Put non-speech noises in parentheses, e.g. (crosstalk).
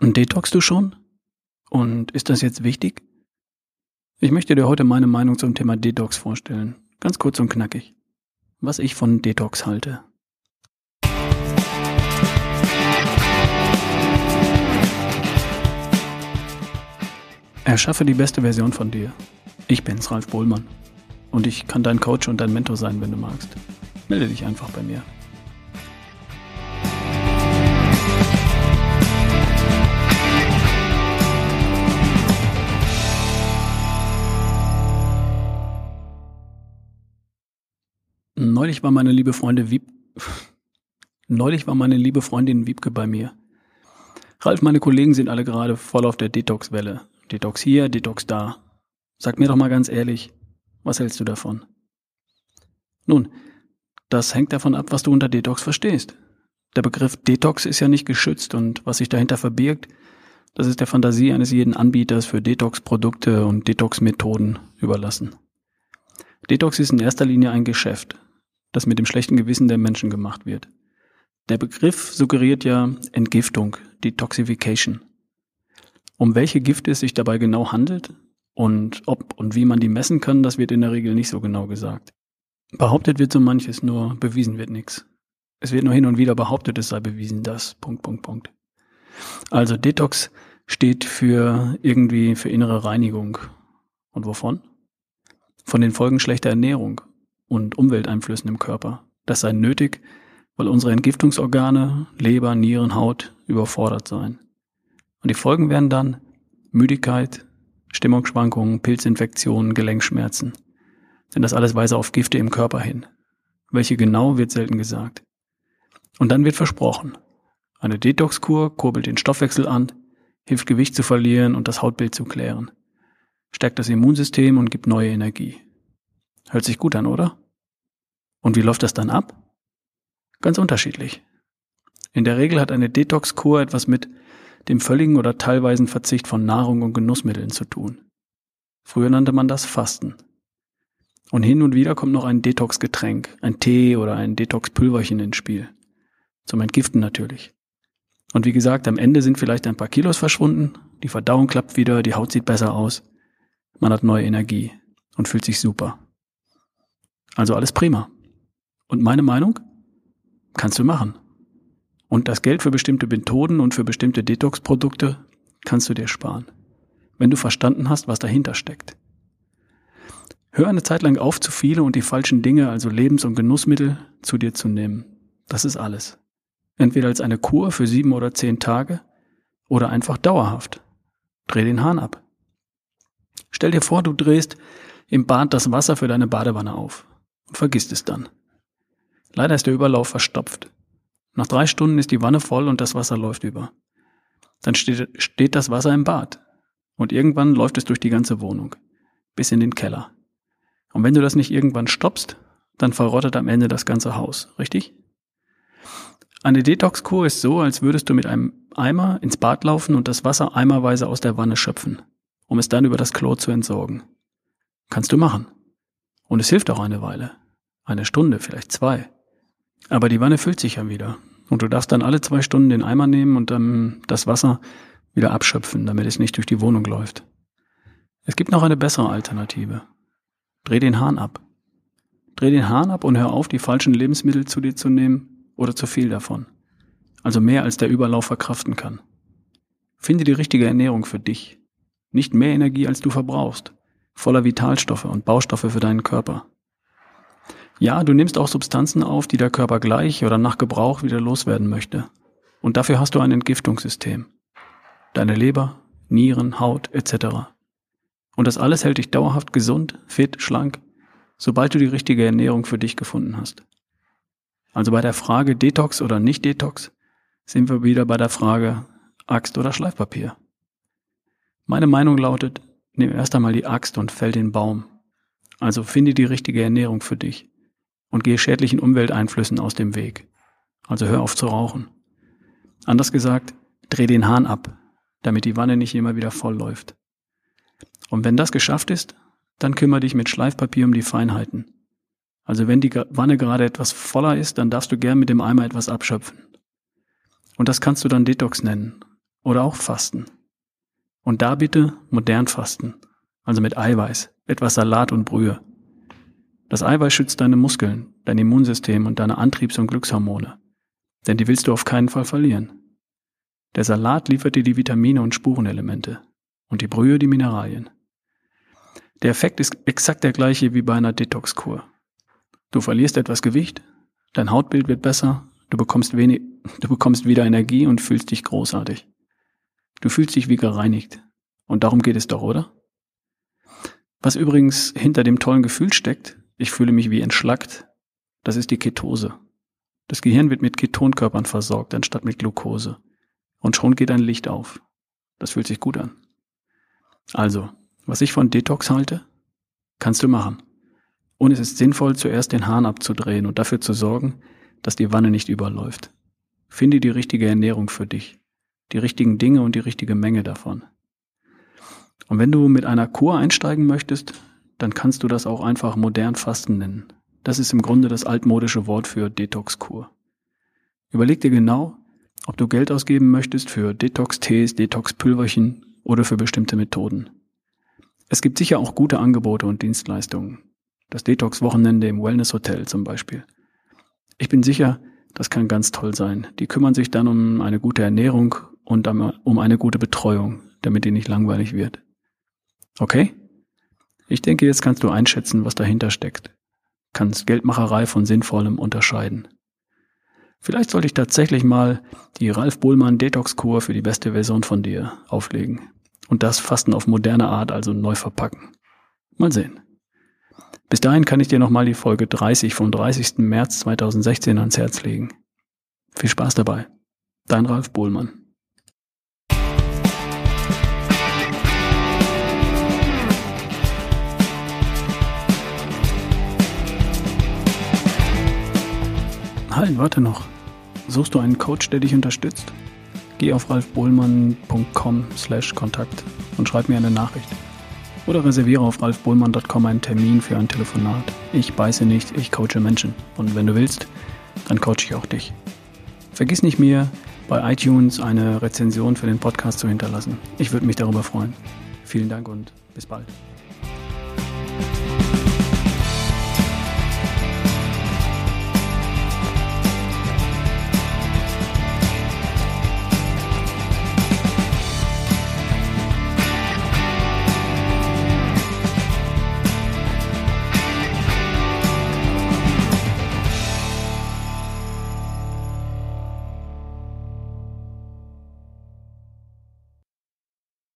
Und detoxst du schon? Und ist das jetzt wichtig? Ich möchte dir heute meine Meinung zum Thema Detox vorstellen. Ganz kurz und knackig. Was ich von Detox halte. Erschaffe die beste Version von dir. Ich bin's, Ralf Bohlmann. Und ich kann dein Coach und dein Mentor sein, wenn du magst. Melde dich einfach bei mir. Neulich war meine liebe Freundin Wieb (laughs) Neulich war meine liebe Freundin Wiebke bei mir. Ralf, meine Kollegen sind alle gerade voll auf der Detox-Welle. Detox hier, Detox da. Sag mir doch mal ganz ehrlich, was hältst du davon? Nun, das hängt davon ab, was du unter Detox verstehst. Der Begriff Detox ist ja nicht geschützt und was sich dahinter verbirgt, das ist der Fantasie eines jeden Anbieters für Detox-Produkte und Detox-Methoden überlassen. Detox ist in erster Linie ein Geschäft, das mit dem schlechten Gewissen der Menschen gemacht wird. Der Begriff suggeriert ja Entgiftung, Detoxification. Um welche Gifte es sich dabei genau handelt und ob und wie man die messen kann, das wird in der Regel nicht so genau gesagt. Behauptet wird so manches, nur bewiesen wird nichts. Es wird nur hin und wieder behauptet, es sei bewiesen, dass. Punkt, Punkt, Punkt. Also Detox steht für irgendwie für innere Reinigung. Und wovon? Von den Folgen schlechter Ernährung und Umwelteinflüssen im Körper. Das sei nötig, weil unsere Entgiftungsorgane, Leber, Nieren, Haut überfordert seien. Und die Folgen wären dann Müdigkeit, Stimmungsschwankungen, Pilzinfektionen, Gelenkschmerzen. Denn das alles weise auf Gifte im Körper hin. Welche genau wird selten gesagt. Und dann wird versprochen. Eine Detox-Kur kurbelt den Stoffwechsel an, hilft Gewicht zu verlieren und das Hautbild zu klären. Stärkt das Immunsystem und gibt neue Energie. Hört sich gut an, oder? Und wie läuft das dann ab? Ganz unterschiedlich. In der Regel hat eine Detox-Kur etwas mit dem völligen oder teilweisen Verzicht von Nahrung und Genussmitteln zu tun. Früher nannte man das Fasten. Und hin und wieder kommt noch ein Detox-Getränk, ein Tee oder ein Detox-Pülverchen ins Spiel. Zum Entgiften natürlich. Und wie gesagt, am Ende sind vielleicht ein paar Kilos verschwunden, die Verdauung klappt wieder, die Haut sieht besser aus, man hat neue Energie und fühlt sich super. Also alles prima. Und meine Meinung? Kannst du machen. Und das Geld für bestimmte Methoden und für bestimmte Detox-Produkte kannst du dir sparen, wenn du verstanden hast, was dahinter steckt. Hör eine Zeit lang auf, zu viele und die falschen Dinge, also Lebens- und Genussmittel, zu dir zu nehmen. Das ist alles. Entweder als eine Kur für sieben oder zehn Tage oder einfach dauerhaft. Dreh den Hahn ab. Stell dir vor, du drehst im Bad das Wasser für deine Badewanne auf und vergisst es dann. Leider ist der Überlauf verstopft. Nach drei Stunden ist die Wanne voll und das Wasser läuft über. Dann steht, steht das Wasser im Bad. Und irgendwann läuft es durch die ganze Wohnung. Bis in den Keller. Und wenn du das nicht irgendwann stoppst, dann verrottet am Ende das ganze Haus, richtig? Eine Detox-Kur ist so, als würdest du mit einem Eimer ins Bad laufen und das Wasser eimerweise aus der Wanne schöpfen, um es dann über das Klo zu entsorgen. Kannst du machen. Und es hilft auch eine Weile. Eine Stunde, vielleicht zwei. Aber die Wanne füllt sich ja wieder. Und du darfst dann alle zwei Stunden den Eimer nehmen und dann das Wasser wieder abschöpfen, damit es nicht durch die Wohnung läuft. Es gibt noch eine bessere Alternative. Dreh den Hahn ab. Dreh den Hahn ab und hör auf, die falschen Lebensmittel zu dir zu nehmen oder zu viel davon. Also mehr als der Überlauf verkraften kann. Finde die richtige Ernährung für dich. Nicht mehr Energie, als du verbrauchst. Voller Vitalstoffe und Baustoffe für deinen Körper. Ja, du nimmst auch Substanzen auf, die der Körper gleich oder nach Gebrauch wieder loswerden möchte. Und dafür hast du ein Entgiftungssystem. Deine Leber, Nieren, Haut etc. Und das alles hält dich dauerhaft gesund, fit, schlank, sobald du die richtige Ernährung für dich gefunden hast. Also bei der Frage Detox oder nicht Detox sind wir wieder bei der Frage Axt oder Schleifpapier. Meine Meinung lautet, nimm erst einmal die Axt und fäll den Baum. Also finde die richtige Ernährung für dich und gehe schädlichen Umwelteinflüssen aus dem Weg. Also hör auf zu rauchen. Anders gesagt, dreh den Hahn ab, damit die Wanne nicht immer wieder voll läuft. Und wenn das geschafft ist, dann kümmere dich mit Schleifpapier um die Feinheiten. Also wenn die Wanne gerade etwas voller ist, dann darfst du gern mit dem Eimer etwas abschöpfen. Und das kannst du dann Detox nennen. oder auch Fasten. Und da bitte modern fasten, also mit Eiweiß, etwas Salat und Brühe. Das Eiweiß schützt deine Muskeln, dein Immunsystem und deine Antriebs- und Glückshormone. Denn die willst du auf keinen Fall verlieren. Der Salat liefert dir die Vitamine und Spurenelemente und die Brühe die Mineralien. Der Effekt ist exakt der gleiche wie bei einer Detox-Kur. Du verlierst etwas Gewicht, dein Hautbild wird besser, du bekommst wenig, du bekommst wieder Energie und fühlst dich großartig. Du fühlst dich wie gereinigt. Und darum geht es doch, oder? Was übrigens hinter dem tollen Gefühl steckt, ich fühle mich wie entschlackt, das ist die Ketose. Das Gehirn wird mit Ketonkörpern versorgt, anstatt mit Glucose. Und schon geht ein Licht auf. Das fühlt sich gut an. Also, was ich von Detox halte, kannst du machen. Und es ist sinnvoll, zuerst den Hahn abzudrehen und dafür zu sorgen, dass die Wanne nicht überläuft. Finde die richtige Ernährung für dich, die richtigen Dinge und die richtige Menge davon. Und wenn du mit einer Kur einsteigen möchtest, dann kannst du das auch einfach modern Fasten nennen. Das ist im Grunde das altmodische Wort für Detox-Kur. Überleg dir genau, ob du Geld ausgeben möchtest für Detox-Tees, Detox-Pülverchen oder für bestimmte Methoden. Es gibt sicher auch gute Angebote und Dienstleistungen. Das Detox-Wochenende im Wellness-Hotel zum Beispiel. Ich bin sicher, das kann ganz toll sein. Die kümmern sich dann um eine gute Ernährung und um eine gute Betreuung, damit die nicht langweilig wird. Okay? Ich denke, jetzt kannst du einschätzen, was dahinter steckt. Kannst Geldmacherei von Sinnvollem unterscheiden. Vielleicht sollte ich tatsächlich mal die Ralf Bohlmann Detox-Kur für die beste Version von dir auflegen und das Fasten auf moderne Art also neu verpacken. Mal sehen. Bis dahin kann ich dir nochmal die Folge 30 vom 30. März 2016 ans Herz legen. Viel Spaß dabei. Dein Ralf Bohlmann. Halt, warte noch. Suchst du einen Coach, der dich unterstützt? Geh auf ralfbohlmann.com slash Kontakt und schreib mir eine Nachricht. Oder reserviere auf ralfbohlmann.com einen Termin für ein Telefonat. Ich beiße nicht, ich coache Menschen. Und wenn du willst, dann coache ich auch dich. Vergiss nicht mir bei iTunes eine Rezension für den Podcast zu hinterlassen. Ich würde mich darüber freuen. Vielen Dank und bis bald.